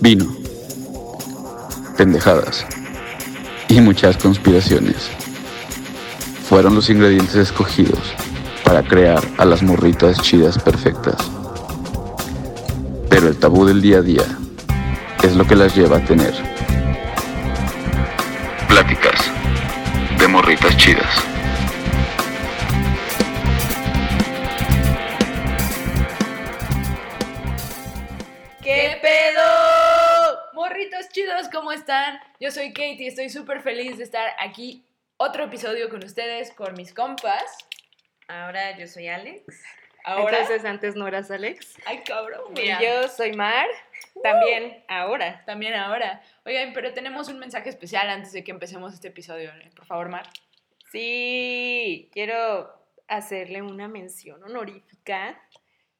vino, pendejadas y muchas conspiraciones fueron los ingredientes escogidos para crear a las morritas chidas perfectas. Pero el tabú del día a día es lo que las lleva a tener pláticas de morritas chidas. Katie, estoy súper feliz de estar aquí otro episodio con ustedes, con mis compas. Ahora yo soy Alex. Ahora, Entonces antes no eras Alex. ay cabrón, Y yo soy Mar. También ahora. También ahora. Oigan, pero tenemos un mensaje especial antes de que empecemos este episodio. ¿eh? Por favor, Mar. Sí, quiero hacerle una mención honorífica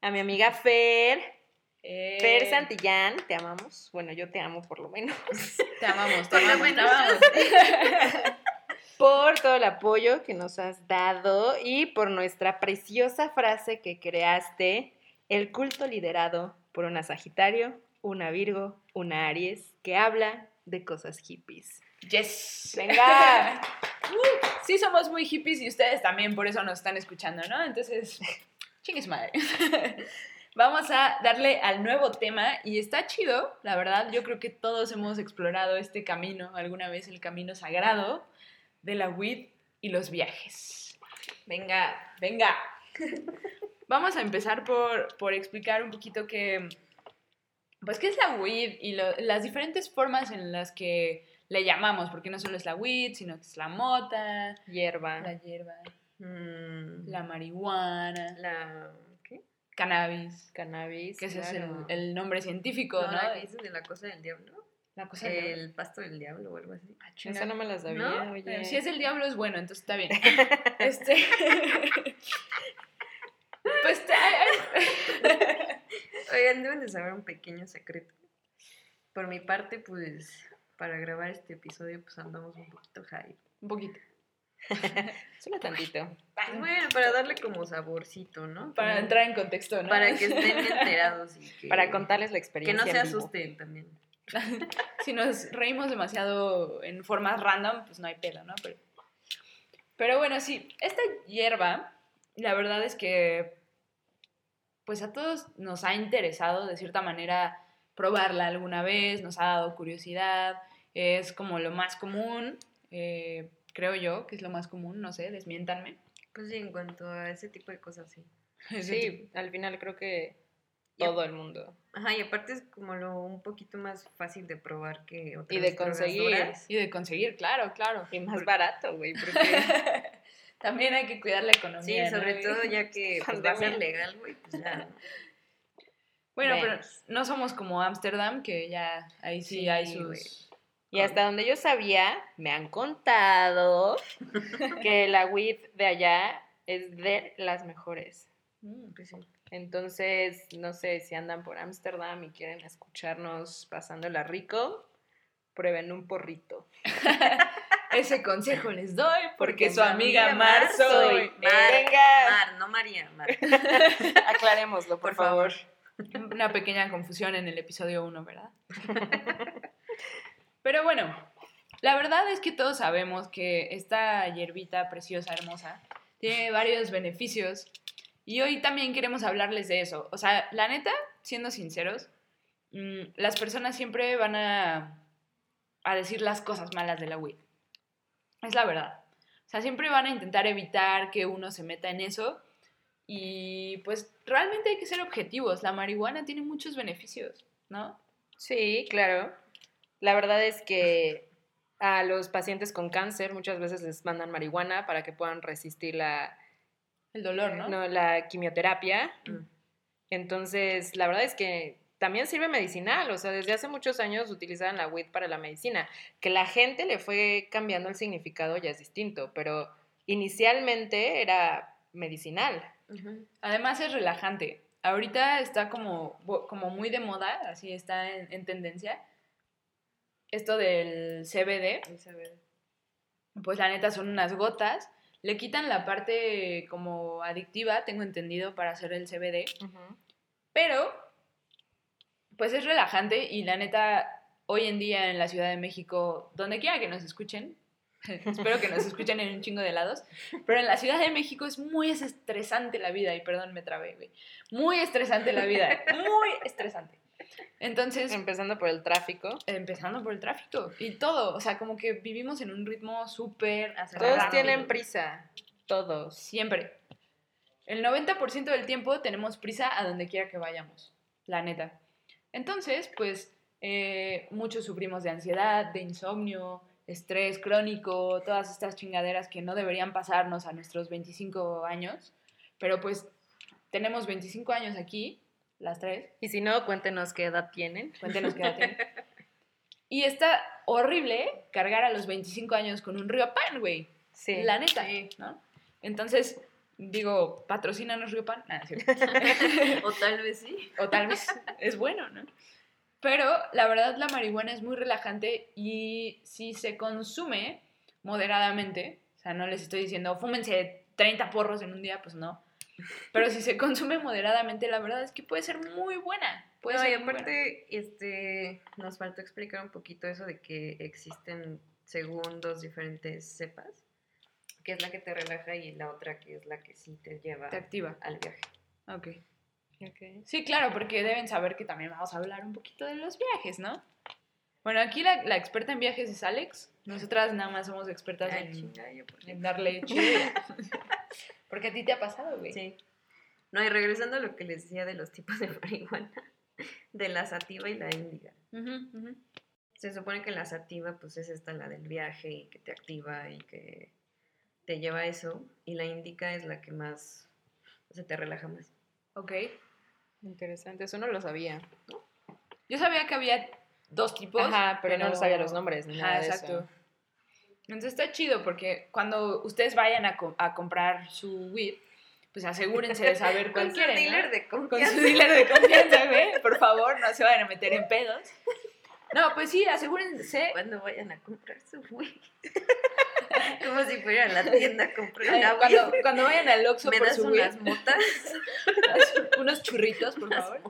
a mi amiga Fer. Eh, Fer Santillán, te amamos. Bueno, yo te amo por lo menos. Te amamos, te amamos, te amamos. por todo el apoyo que nos has dado y por nuestra preciosa frase que creaste, el culto liderado por una Sagitario, una Virgo, una Aries, que habla de cosas hippies. Yes. Venga. Uh, sí, somos muy hippies y ustedes también, por eso nos están escuchando, ¿no? Entonces, chingue su madre. Vamos a darle al nuevo tema y está chido, la verdad. Yo creo que todos hemos explorado este camino, alguna vez el camino sagrado de la weed y los viajes. Venga. Venga. Vamos a empezar por, por explicar un poquito que, pues, qué es la weed y lo- las diferentes formas en las que le llamamos, porque no solo es la weed, sino que es la mota, Hierba. la hierba, Mm, la marihuana, la-. Cannabis, Cannabis. que ese claro. es el, el nombre científico, ¿no? No, dices de la cosa del diablo. La cosa del- El pasto del diablo o algo así. Ah. Esa no me la sabía, ¿No? oye. Bueno, si es el diablo es bueno, entonces está bien. Este. pues. Oigan, deben de saber un pequeño secreto. Por mi parte, pues, para grabar este episodio, pues andamos un poquito high. un poquito. Solo tantito. Bueno, para darle como saborcito, ¿no? Para Como- entrar en contexto, ¿no? Para que estén enterados y que... Para contarles la Que experiencia. no se asusten también. si nos reímos demasiado en formas random, pues no hay pelo, ¿no? Pero, pero bueno, sí, esta hierba, la verdad es que, pues a todos nos ha interesado de cierta manera probarla alguna vez, nos ha dado curiosidad, es como lo más común, eh, creo yo que es lo más común, no sé, desmiéntanme. Pues sí, en cuanto a ese tipo de cosas, sí. Sí, al final creo que todo el mundo. Ajá, y aparte es como lo un poquito más fácil de probar que otras Y de conseguir. Y de conseguir, claro, claro. Y más barato, güey, porque También hay que cuidar la Sí, economía. ¿no? sobre todo ya que pues, va a ser legal, güey, pues ya. ¿no? Bueno, pero no somos como Ámsterdam, que ya ahí sí, Sí, hay sus... Y hasta donde yo sabía, me han contado que la weed de allá es de las mejores. Mm. Pues sí. Entonces, no sé si andan por Ámsterdam y quieren escucharnos pasándola rico, prueben un porrito. Ese consejo les doy porque, Porque su amiga Mar Mar soy. Mar, Venga. Mar, no María, Mar. Aclarémoslo, por, Por favor. favor. Una pequeña confusión en el episodio 1, ¿verdad? Pero bueno, la verdad es que todos sabemos que esta hierbita preciosa, hermosa, tiene varios beneficios y hoy también queremos hablarles de eso. O sea, la neta, siendo sinceros, mm, las personas siempre van a, a decir las cosas malas de la weed. Es la verdad. O sea, siempre van a intentar evitar que uno se meta en eso. Y pues realmente hay que ser objetivos. La marihuana tiene muchos beneficios, ¿no? Sí, claro. La verdad es que a los pacientes con cáncer muchas veces les mandan marihuana para que puedan resistir la, El dolor, ¿no? no, la quimioterapia. Mm. Entonces, la verdad es que también sirve medicinal, o sea, desde hace muchos años utilizaban la weed para la medicina. Que la gente le fue cambiando el significado ya es distinto, pero inicialmente era medicinal. Además es relajante. Ahorita está como, como muy de moda, así está en, en tendencia. Esto del CBD, a ver. pues la neta son unas gotas. Le quitan la parte como adictiva, tengo entendido, para hacer el CBD. Pero, pues es relajante y la neta, hoy en día en la Ciudad de México, donde quiera que nos escuchen, espero que nos escuchen en un chingo de lados, pero en la Ciudad de México es muy estresante la vida, y perdón, me trabé, güey. Muy estresante la vida, muy estresante. Entonces, Empezando por el tráfico. empezando por el tráfico y todo, o sea, como que vivimos en un ritmo súper Todos acelerado. tienen prisa. Todos. Siempre. El 90% del tiempo tenemos prisa a donde quiera que vayamos, la neta. Entonces, pues, eh, muchos sufrimos de ansiedad, de insomnio, estrés crónico, todas estas chingaderas que no deberían pasarnos a nuestros 25 años. Pero pues, tenemos 25 años aquí, las tres. Y si no, cuéntenos qué edad tienen. Cuéntenos qué edad tienen. Y está horrible cargar a los 25 años con un río pan, güey. Sí. La neta, Sí. ¿no? Entonces, digo, patrocínanos Río Pan. Es cierto. O tal vez sí. o tal vez es bueno, ¿no? Pero la verdad la marihuana es muy relajante y si se consume moderadamente, o sea, no les estoy diciendo fúmense 30 porros en un día, pues no. Pero si se consume moderadamente, la verdad es que puede ser muy buena. Puede No, y ser buena. aparte, este, nos faltó explicar un poquito eso de que existen según dos diferentes cepas, que es la que te relaja y la otra que es la que sí te lleva te activa. al viaje. Ok. Ok. Sí, claro, porque deben saber que también vamos a hablar un poquito de los viajes, ¿no? Bueno, aquí la, la experta en viajes es Alex. Nosotras nada más somos expertas Ay, en, en darle chile. Porque a ti te ha pasado, güey. Sí. No, y regresando a lo que les decía de los tipos de marihuana, de la sativa y la índiga. Se supone que la sativa, pues es esta la del viaje y que te activa y que te lleva a eso. Y la índica es la que más, o sea, te relaja más. Ok. Interesante. Eso no lo sabía. Yo sabía que había dos tipos. Ajá, pero, no sabía los nombres ni Ajá, nada de exacto. eso. Entonces está chido porque cuando ustedes vayan a, co- a comprar su weed, pues asegúrense de saber cuál Con su quieren, ¿no? dealer de Con confianza. su dealer de confianza, güey. Por favor, no se vayan a meter en pedos. No, pues sí, asegúrense. Cuando vayan a comprar su weed. Como si fueran a la tienda a comprar eh, una cuando, vayan al Oxxo ¿Me por das su unas weed, motas? unos churritos, por favor.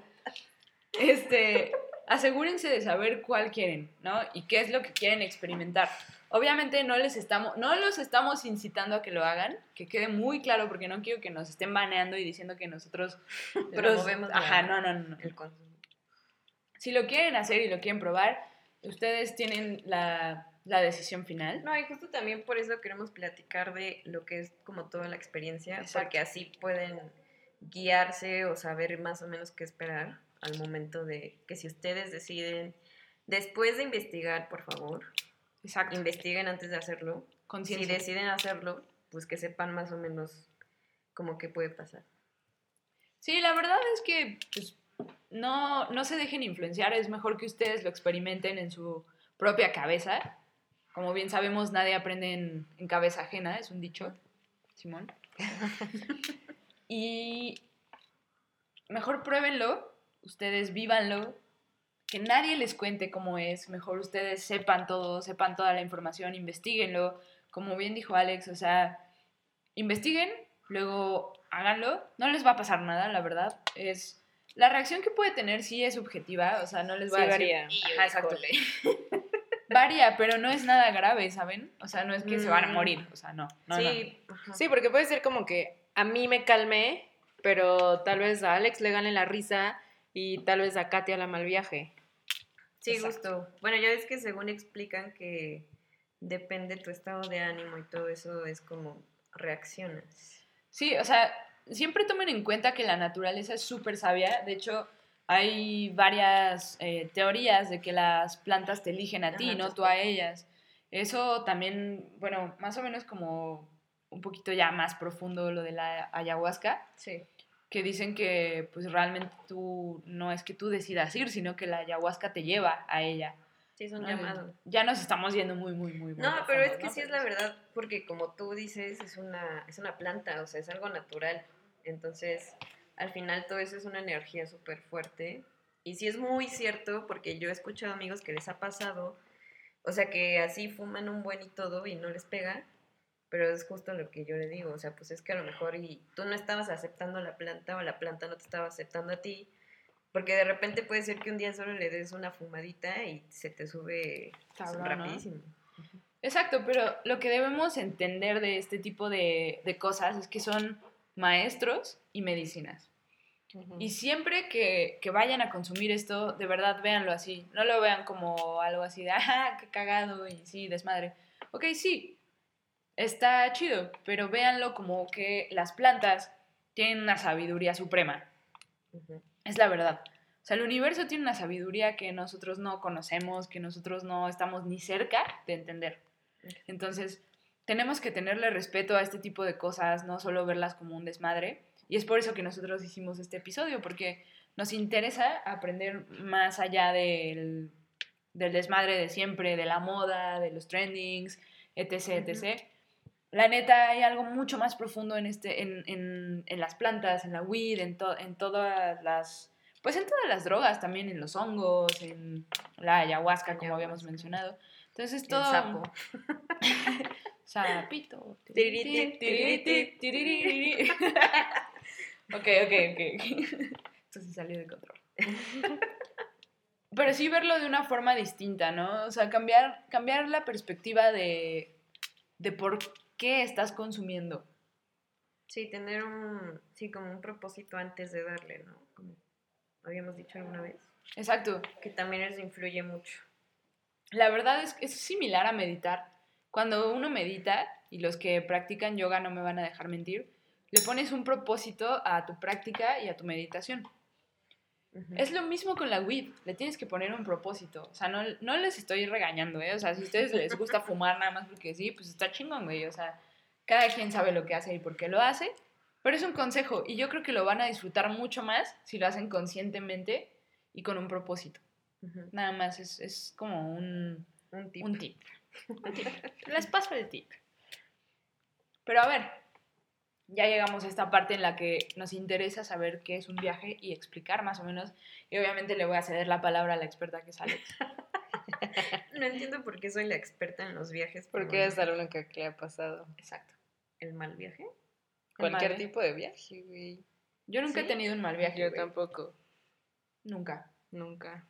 Este, asegúrense de saber cuál quieren, ¿no? Y qué es lo que quieren experimentar. Obviamente no les estamos, no los estamos incitando a que lo hagan, que quede muy claro, porque no quiero que nos estén baneando y diciendo que nosotros Promovemos Ajá, no, no, no. El consumo. Si lo quieren hacer y lo quieren probar, ustedes tienen la, la decisión final. No, y justo también por eso queremos platicar de lo que es como toda la experiencia, Exacto. porque así pueden guiarse o saber más o menos qué esperar al momento de que si ustedes deciden, después de investigar, por favor, Exacto. investiguen antes de hacerlo. Si deciden hacerlo, pues que sepan más o menos como qué puede pasar. Sí, la verdad es que pues, no, no se dejen influenciar, es mejor que ustedes lo experimenten en su propia cabeza. Como bien sabemos, nadie aprende en, en cabeza ajena, es un dicho, Simón. y mejor pruébenlo, ustedes vívanlo, que nadie les cuente cómo es, mejor ustedes sepan todo, sepan toda la información, investiguenlo, como bien dijo Alex, o sea, investiguen, luego háganlo, no les va a pasar nada, la verdad, es... La reacción que puede tener sí es subjetiva, o sea, no les Sí va a decir... varía. Ajá, exacto. Varía, pero no es nada grave, ¿saben? O sea, no es que se van a morir, o sea, no. sí. Sí, porque puede ser como que a mí me calmé, pero tal vez a Alex le gane la risa y tal vez a Katia la mal viaje. Sí, Exacto. justo. Bueno, ya ves que según explican que depende tu estado de ánimo y todo eso es como reaccionas. Sí, o sea, siempre tomen en cuenta que la naturaleza es súper sabia. De hecho, hay varias eh, teorías de que las plantas te eligen a ti, Ajá, no tú a ellas. Eso también, bueno, más o menos como un poquito ya más profundo lo de la ayahuasca, Sí. Que dicen que pues realmente tú no es que tú decidas ir, sino que la ayahuasca te lleva a ella. Sí, es un ¿no? llamado. Ya nos estamos yendo muy, muy, muy. muy No, pero es que ¿no? sí es la verdad, porque como tú dices, es una, es una planta, o sea, es algo natural. Entonces, al final todo eso es una energía súper fuerte. Y sí es muy cierto, porque yo he escuchado amigos que les ha pasado, o sea, que así fuman un buen y todo y no les pega, pero es justo lo que yo le digo, o sea, pues es que a lo mejor y tú no estabas aceptando la planta o la planta no te estaba aceptando a ti, Porque de repente puede ser que un día solo le des una fumadita y se te sube Cabrón, ¿no? rapidísimo. Exacto, pero lo que debemos entender de este tipo de, de cosas es que son maestros y medicinas. Y siempre que, que vayan a consumir esto, de verdad véanlo así. No lo vean como algo así de, ah, qué cagado y sí, desmadre. Ok, sí, está chido, pero véanlo como que las plantas tienen una sabiduría suprema. Es la verdad. O sea, el universo tiene una sabiduría que nosotros no conocemos, que nosotros no estamos ni cerca de entender. Entonces, tenemos que tenerle respeto a este tipo de cosas, no solo verlas como un desmadre. Y es por eso que nosotros hicimos este episodio, porque nos interesa aprender más allá del, del desmadre de siempre, de la moda, de los trendings, etc. etc. La neta, hay algo mucho más profundo en, este, en, en, en las plantas, en la weed, en, to- en todas las... Pues en todas las drogas también, en los hongos, en la ayahuasca, como habíamos mencionado. Entonces El todo... sapo. Sapito. Tiririti. ok, ok, ok. Esto sí salió de control. Pero sí verlo de una forma distinta, ¿no? O sea, cambiar, cambiar la perspectiva de, de por qué estás consumiendo. Sí, tener un, sí, como un propósito antes de darle, ¿no? Como habíamos dicho alguna vez. Exacto. Que también eso influye mucho. La verdad es que es similar a meditar. Cuando uno medita, y los que practican yoga no me van a dejar mentir, le pones un propósito a tu práctica y a tu meditación. Ujú. Es lo mismo con la weed, le tienes que poner un propósito. O sea, no, no les estoy regañando, ¿eh? O sea, si a ustedes les gusta fumar nada más porque sí, pues está chingón, güey. O sea, cada quien sabe lo que hace y por qué lo hace. Pero es un consejo y yo creo que lo van a disfrutar mucho más si lo hacen conscientemente y con un propósito. Ujú. Nada más es, es como un, Un tip. un tip. Un tip. Les paso el tip. Pero a ver, ya llegamos a esta parte en la que nos interesa saber qué es un viaje y explicar más o menos. Y obviamente le voy a ceder la palabra a la experta que es Alex. No entiendo por qué soy la experta en los viajes. Porque es la única que le ha pasado. Exacto. ¿El mal viaje? Cualquier mal, tipo de viaje, güey. Yo nunca he tenido un mal viaje. Yo güey. tampoco. Nunca. Nunca.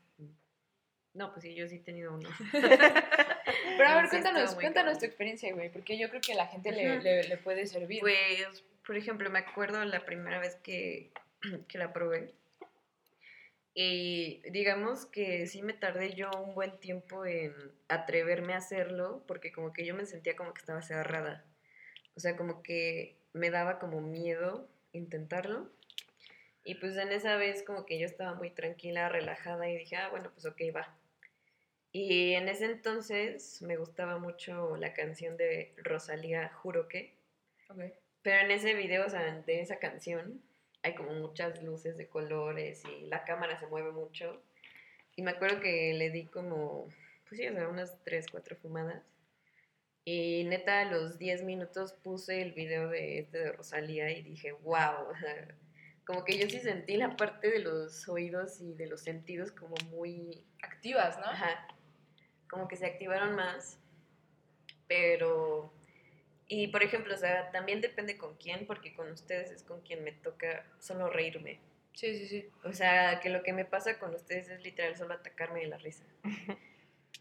No, pues sí, yo sí he tenido uno. Pero a ver, cuéntanos, cuéntanos tu experiencia, güey, porque yo creo que a la gente le- le puede servir. Pues, por ejemplo, me acuerdo la primera vez que, que la probé. Y digamos que sí me tardé yo un buen tiempo en atreverme a hacerlo, porque como que yo me sentía como que estaba cerrada. O sea, como que me daba como miedo intentarlo. Y pues en esa vez como que yo estaba muy tranquila, relajada y dije, ah, bueno, pues ok, va. Y en ese entonces me gustaba mucho la canción de Rosalía, Juro que. Pero en ese video, o sea, de esa canción, hay como muchas luces de colores y la cámara se mueve mucho. Y me acuerdo que le di como, pues sí, o sea, unas 3, 4 fumadas. Y neta, a los 10 minutos puse el video de este de Rosalía y dije, wow, como que yo sí sentí la parte de los oídos y de los sentidos como muy Activas, ¿no? Ajá. Como que se activaron más. Pero. Y por ejemplo, o sea, también depende con quién, porque con ustedes es con quien me toca solo reírme. Sí, sí, sí. O sea, que lo que me pasa con ustedes es literal solo atacarme de la risa.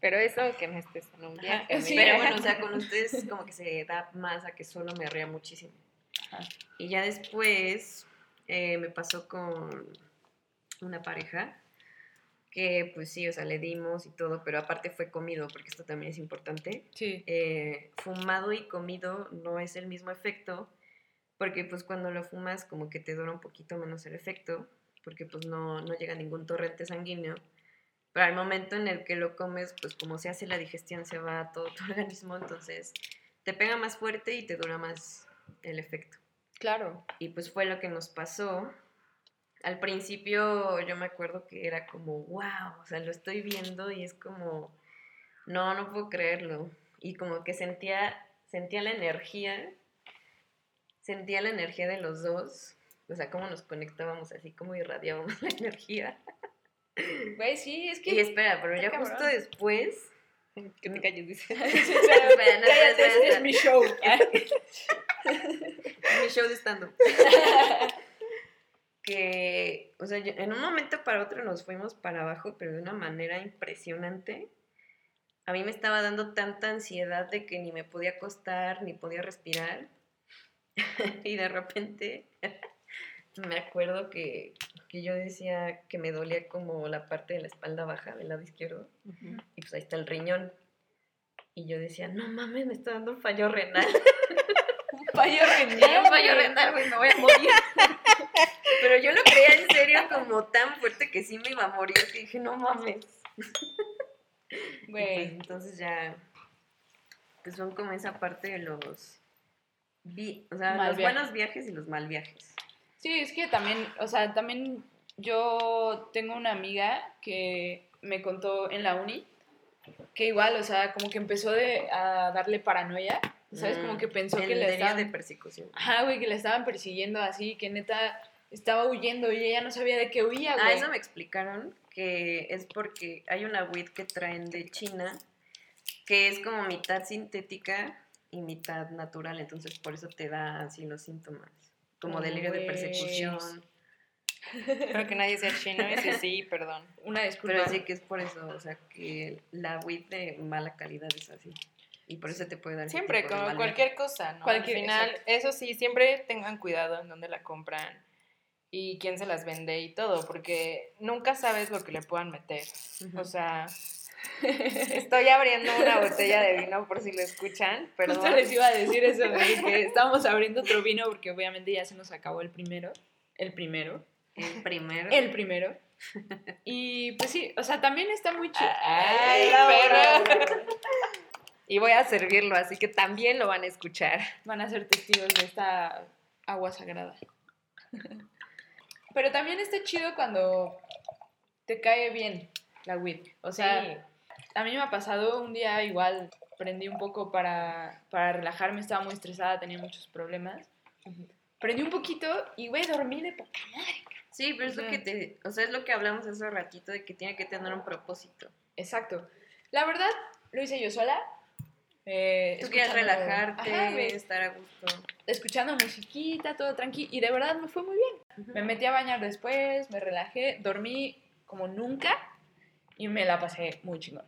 Pero eso que no estés en un viaje. Sí. Pero bueno, o sea, con ustedes como que se da más a que solo me ría muchísimo. Ajá. Y ya después eh, me pasó con una pareja que pues sí, o sea, le dimos y todo, pero aparte fue comido, porque esto también es importante. Sí. eh, fumado y comido no es el mismo efecto, porque pues cuando lo fumas como que te dura un poquito menos el efecto, porque pues no, no llega ningún torrente sanguíneo, pero al momento en el que lo comes, pues como se hace la digestión, se va a todo tu organismo, entonces te pega más fuerte y te dura más el efecto. Claro. Y pues fue lo que nos pasó. Al principio yo me acuerdo que era como, wow, o sea, lo estoy viendo y es como, no, no puedo creerlo. Y como que sentía, sentía la energía, sentía la energía de los dos, o sea, cómo nos conectábamos así, cómo irradiábamos la energía. Güey, sí, es que... Y espera, pero ya Está justo cabrón. después... Que te calles, dice. Espera, no, cállate, este es mi show. Mi show de stand-up. Que, o sea, en un momento para otro nos fuimos para abajo, pero de una manera impresionante. A mí me estaba dando tanta ansiedad de que ni me podía acostar, ni podía respirar. y de repente me acuerdo que, que yo decía que me dolía como la parte de la espalda baja del lado izquierdo. Y pues ahí está el riñón. Y yo decía, no mames, me está dando un fallo renal. Un fallo un fallo renal, güey, me voy a morir. Pero yo lo creía en serio como tan fuerte que sí me iba a morir, que dije, no mames. Y pues, Güey. entonces ya, pues son como esa parte de los, vi- o sea, Mal los viajes. buenos viajes y los mal viajes. Sí, es que también, o sea, también yo tengo una amiga que me contó en la uni que igual, o sea, como que empezó de, a darle paranoia, ¿sabes? Como que pensó Mm, que le estaban... de persecución. Ajá, güey, que le estaban persiguiendo así, que neta estaba huyendo y ella no sabía de qué huía, güey. Ah, eso me explicaron que es porque hay una weed que traen de China que es como mitad sintética y mitad natural, entonces por eso te da así los síntomas, como Oh, delirio de persecución. Espero que nadie sea chino y si sí, perdón. Una disculpa. Pero sí que es por eso, o sea, que la weed de mala calidad es así. Y por eso te puede dar Siempre, como cualquier cosa, ¿no? Cualquier- Al final, exacto. eso sí, siempre tengan cuidado en dónde la compran y quién se las vende y todo, porque nunca sabes lo que le puedan meter. O sea, estoy abriendo una botella de vino por si lo escuchan, pero Justo les iba a decir eso, güey, que estábamos abriendo otro vino porque obviamente ya se nos acabó el primero. El primero. el primero. El primero. Y pues sí, o sea, también está muy chido. Ay, perro. Y voy a servirlo, así que también lo van a escuchar. Van a ser testigos de esta agua sagrada. Pero también está chido cuando te cae bien la weed. O sea, a mí me ha pasado un día igual, prendí un poco para, para relajarme, estaba muy estresada, tenía muchos problemas. Prendí un poquito y, güey, dormí de poca madre. Sí, pero es lo que te, o sea, es lo que hablamos hace ratito de que tiene que tener un propósito. Exacto. La verdad, lo hice yo sola. eh, Tú escuchando- relajarte, Ajá, estar a gusto. escuchando musiquita, todo tranqui. Y de verdad me fue muy bien. Me metí a bañar después, me relajé, dormí como nunca y me la pasé muy chingón.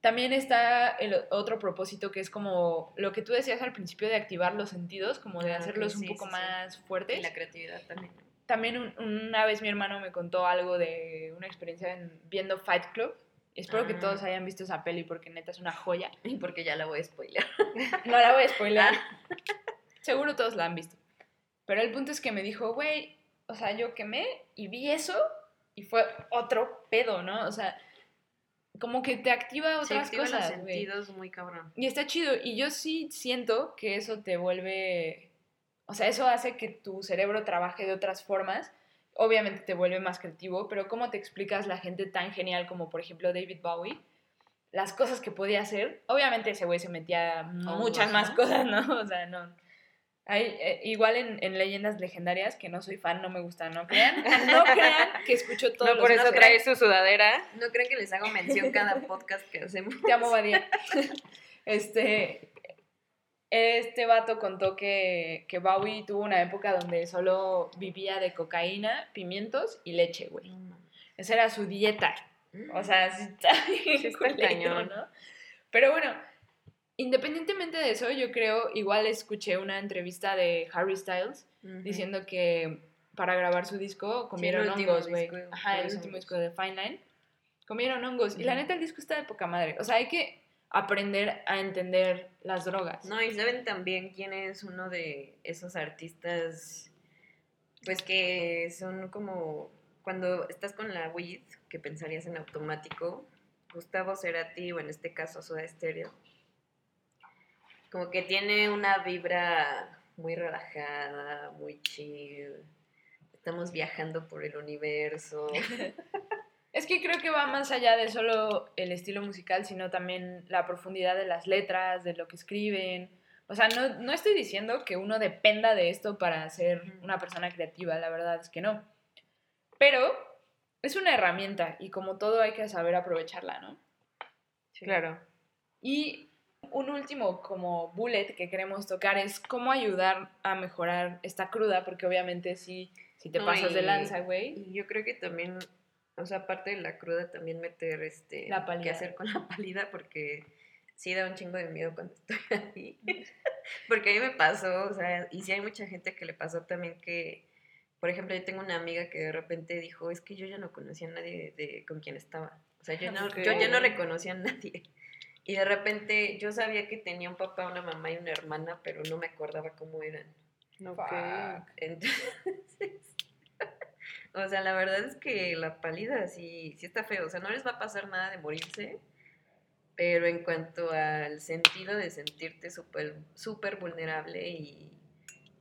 También está el otro propósito que es como lo que tú decías al principio de activar los sentidos, como de Ah, hacerlos un poco sí, sí. más Y fuertes. la creatividad también. También un- una vez mi hermano me contó algo de una experiencia en- viendo Fight Club. Espero que Ah. todos hayan visto esa peli porque neta es una joya. Y porque ya la voy a spoiler. No la voy a spoiler. Seguro todos la han visto. Pero el punto es que me dijo, güey, o sea, yo quemé y vi eso y fue otro pedo, ¿no? O sea, como que te activa otras activan los cosas, sentidos muy cabrón. Y está chido. Y yo sí siento que eso te vuelve. O sea, eso hace que tu cerebro trabaje de otras formas. Obviamente te vuelve más creativo, pero ¿cómo te explicas la gente tan genial como, por ejemplo, David Bowie? Las cosas que podía hacer. Obviamente ese güey se metía a muchas más cosas, ¿no? O sea, no. Hay, eh, igual en, en leyendas legendarias, que no soy fan, no me gusta, no crean. No crean que escucho todos No los por eso días. trae su sudadera. No creen que les hago mención cada podcast que hacemos. Te amo, Badía. Este, este vato contó que, que Bowie tuvo una época donde solo vivía de cocaína, pimientos y leche, güey. Esa era su dieta. O sea, sí está, bien Sí está culero, cañón. ¿no? Pero bueno, independientemente de eso, yo creo, igual escuché una entrevista de Harry Styles diciendo que para grabar su disco comieron hongos, güey. Ajá, el último disco de Fine Line. Comieron hongos. Y la neta, el disco está de poca madre. O sea, hay que aprender a entender las drogas. No, y saben también quién es uno de esos artistas, pues que son como, cuando estás con la weed, que pensarías en automático, Gustavo Cerati, o en este caso Soda Stereo, como que tiene una vibra muy relajada, muy chill, estamos viajando por el universo. Es que creo que va más allá de solo el estilo musical, sino también la profundidad de las letras, de lo que escriben. O sea, no, no estoy diciendo que uno dependa de esto para ser una persona creativa, la verdad es que no. Pero es una herramienta y como todo hay que saber aprovecharla, ¿no? Claro. Y un último como bullet que queremos tocar es cómo ayudar a mejorar esta cruda, porque obviamente sí si te No, pasas de lanza, güey. Y yo creo que también, o sea, aparte de la cruda, también meter este La qué hacer con la pálida, porque sí da un chingo de miedo cuando estoy ahí. porque a mí me pasó, o sea, y sí hay mucha gente que le pasó también que, por ejemplo, yo tengo una amiga que de repente dijo, es que yo ya no conocía a nadie de, con quien estaba. O sea, yo, no, yo ya no reconocía a nadie. Y de repente yo sabía que tenía un papá, una mamá y una hermana, pero no me acordaba cómo eran. Ok. Fuck. Entonces, o sea, la verdad es que la pálida sí, sí está feo. O sea, no les va a pasar nada de morirse, pero en cuanto al sentido de sentirte súper súper vulnerable y,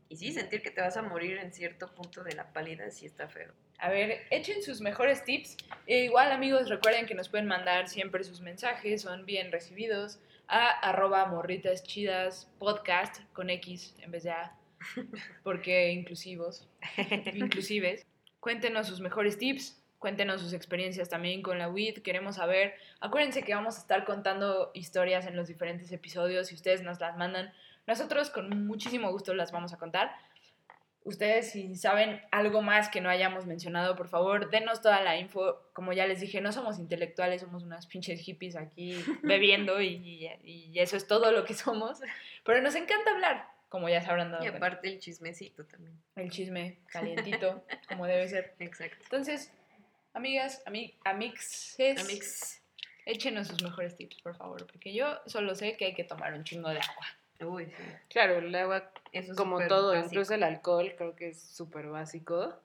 y sí, sentir que te vas a morir en cierto punto de la pálida, sí está feo. A ver, echen sus mejores tips. E igual, amigos, recuerden que nos pueden mandar siempre sus mensajes, son bien recibidos, a arroba morritas chidas podcast con X en vez de A, porque inclusivos, inclusives. Cuéntenos sus mejores tips, cuéntenos sus experiencias también con la WID, queremos saber. Acuérdense que vamos a estar contando historias en los diferentes episodios, si ustedes nos las mandan, nosotros con muchísimo gusto las vamos a contar. Ustedes si saben algo más que no hayamos mencionado, por favor, denos toda la info. Como ya les dije, no somos intelectuales, somos unas pinches hippies aquí bebiendo y, y- y eso es todo lo que somos. Pero nos encanta hablar, como ya se habrán dado Y cuenta. aparte el chismecito también. El chisme calientito, como debe ser. Exacto. Entonces, amigas, ami amixes, Amix. échenos sus mejores tips, por favor, porque yo solo sé que hay que tomar un chingo de agua. Uy, sí. Claro, el agua, Eso es como todo, básico. incluso el alcohol, creo que es súper básico.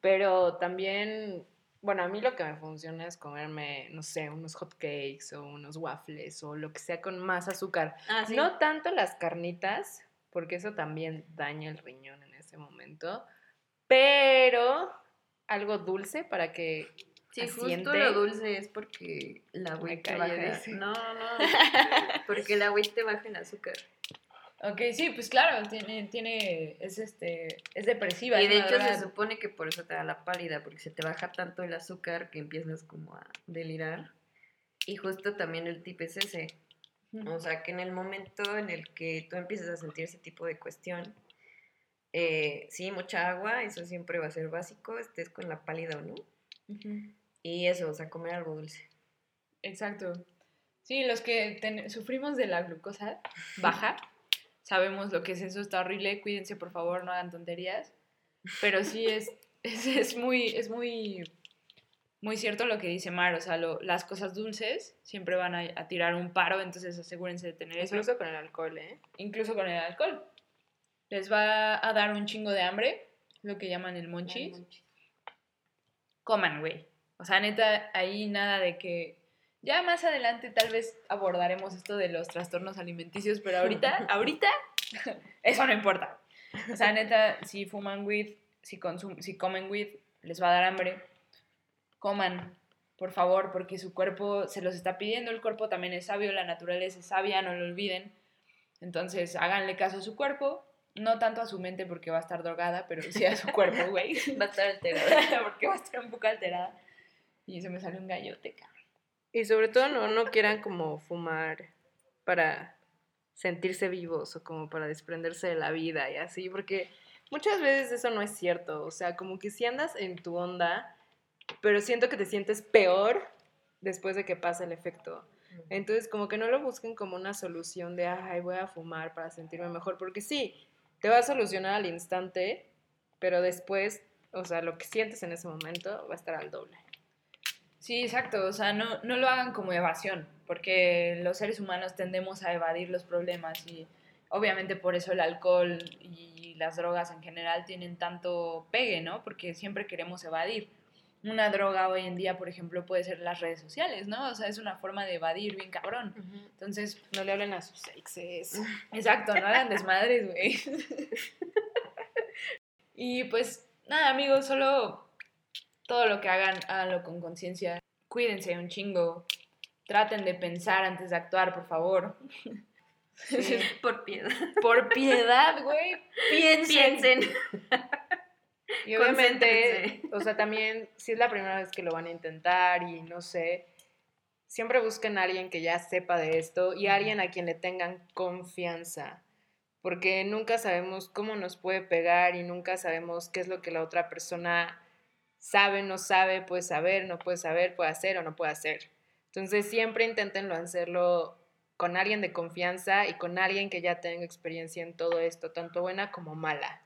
Pero también, bueno, a mí lo que me funciona es comerme, no sé, unos hot cakes o unos waffles o lo que sea con más azúcar. Ah, sí. No tanto las carnitas, porque eso también daña el riñón en ese momento, pero algo dulce para que Sí, justo lo dulce es porque la wheat te baja. dice. No, no. Porque la wheat te baja el azúcar. Ok, sí, pues claro, tiene, tiene, es este, es depresiva. Y de hecho se supone que por eso te da la pálida, porque se te baja tanto el azúcar que empiezas como a delirar. Y justo también el tip es ese. O sea, que en el momento en el que tú empieces a sentir ese tipo de cuestión, eh, sí, mucha agua, eso siempre va a ser básico, estés con la pálida o no. Ujú. Y eso, o sea, comer algo dulce. Exacto. Sí, los que ten- sufrimos de la glucosa baja, sabemos lo que es eso, está horrible, cuídense por favor, no hagan tonterías. Pero sí es, es, es muy, es muy, muy cierto lo que dice Mar, o sea, lo- las cosas dulces siempre van a, a tirar un paro, entonces asegúrense de tener eso, incluso con el alcohol, ¿eh? incluso con el alcohol. Les va a dar un chingo de hambre, lo que llaman el monchis. coman, güey. O sea, neta, ahí nada de que. Ya más adelante tal vez abordaremos esto de los trastornos alimenticios, pero ahorita, ahorita, eso no importa. O sea, neta, si fuman weed, si, consum si comen weed, les va a dar hambre. Coman, por favor, porque su cuerpo se los está pidiendo. El cuerpo también es sabio, la naturaleza es sabia, no lo olviden. Entonces, háganle caso a su cuerpo. No tanto a su mente porque va a estar drogada, pero sí a su cuerpo, güey. Va a estar alterada. porque va a estar un poco alterada. Y se me salió un gallote, cabrón. Y sobre todo no, no quieran como fumar para sentirse vivos o como para desprenderse de la vida y así, porque muchas veces eso no es cierto, o sea, como que si andas en tu onda, pero siento que te sientes peor después de que pasa el efecto. Entonces, como que no lo busquen como una solución de, ay, voy a fumar para sentirme mejor, porque sí, te va a solucionar al instante, pero después, o sea, lo que sientes en ese momento va a estar al doble. Sí, exacto. O sea, no, no lo hagan como evasión, porque los seres humanos tendemos a evadir los problemas y obviamente por eso el alcohol y las drogas en general tienen tanto pegue, ¿no? Porque siempre queremos evadir. Una droga hoy en día, por ejemplo, puede ser las redes sociales, ¿no? O sea, es una forma de evadir bien cabrón. Entonces, No le hablen a sus exes. Exacto, no hagan desmadres, güey. y pues nada, amigos, solo todo lo que hagan, háganlo con conciencia. Cuídense un chingo. Traten de pensar antes de actuar, por favor. Sí, por piedad. Por piedad, güey. Piensen. Piensen. Y obviamente, o sea, también, si es la primera vez que lo van a intentar y no sé, siempre busquen a alguien que ya sepa de esto y a alguien a quien le tengan confianza. porque nunca sabemos cómo nos puede pegar y nunca sabemos qué es lo que la otra persona sabe, no sabe, puede saber, no puede saber, puede hacer o no puede hacer. Entonces siempre inténtenlo hacerlo con alguien de confianza y con alguien que ya tenga experiencia en todo esto, tanto buena como mala.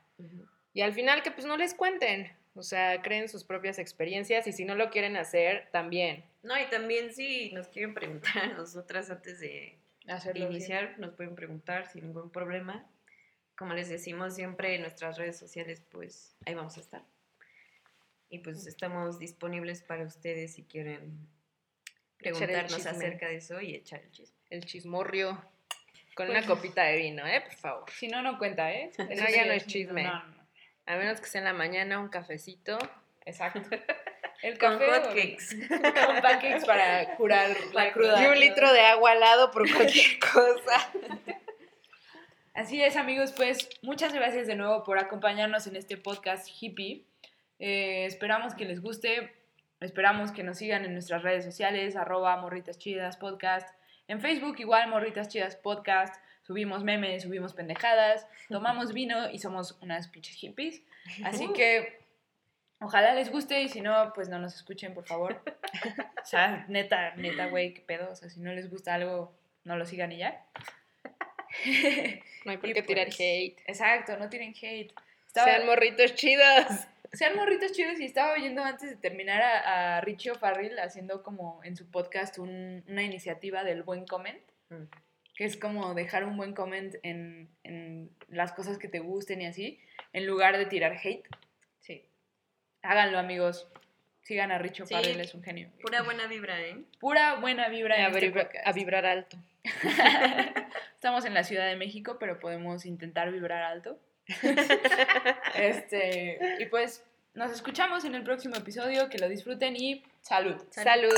Y al final que pues no les cuenten, o sea, creen sus propias experiencias y si no lo quieren hacer, también. No, y también si nos quieren preguntar a nosotras antes de Hacerlo bien. iniciar, nos pueden preguntar sin ningún problema. Como les decimos siempre en nuestras redes sociales, pues ahí vamos a estar. Y pues estamos disponibles para ustedes si quieren preguntarnos acerca de eso y echar el chisme. El chismorrio con Pues- una copita de vino, ¿eh? Por favor. Si no, no cuenta, ¿eh? No, Eso ya no es chisme. No. A menos que sea en la mañana un cafecito. Exacto. El Con café. hot o- cakes. Con pancakes para curar la cruda. Y un litro de agua al lado por cualquier cosa. Así es, amigos, pues muchas gracias de nuevo por acompañarnos en este podcast hippie. Eh, esperamos que les guste, esperamos que nos sigan en nuestras redes sociales, arroba morritas chidas podcast. En Facebook igual morritas chidas podcast, subimos memes, subimos pendejadas, tomamos vino y somos unas pinches hippies. Así que ojalá les guste y si no, pues no nos escuchen, por favor. O sea, neta, neta, güey, qué pedo. O sea, si no les gusta algo, no lo sigan y ya. No hay por qué tirar pues, hate. Exacto, no tienen hate. Estaba- Sean morritos chidos. Sean morritos chidos y estaba oyendo antes de terminar a, a Richie O'Farrill haciendo como en su podcast un- una iniciativa del buen comment, Mm. que es como dejar un buen comment en, en las cosas que te gusten y así, en lugar de tirar hate. Sí. Háganlo, amigos. Sigan a Richie Sí. O'Farrill, es un genio. Pura buena vibra, ¿eh? Pura buena vibra A, este vibra- a vibrar alto. Estamos en la Ciudad de México, pero podemos intentar vibrar alto. este, y pues nos escuchamos en el próximo episodio. Que lo disfruten y salud. Salud.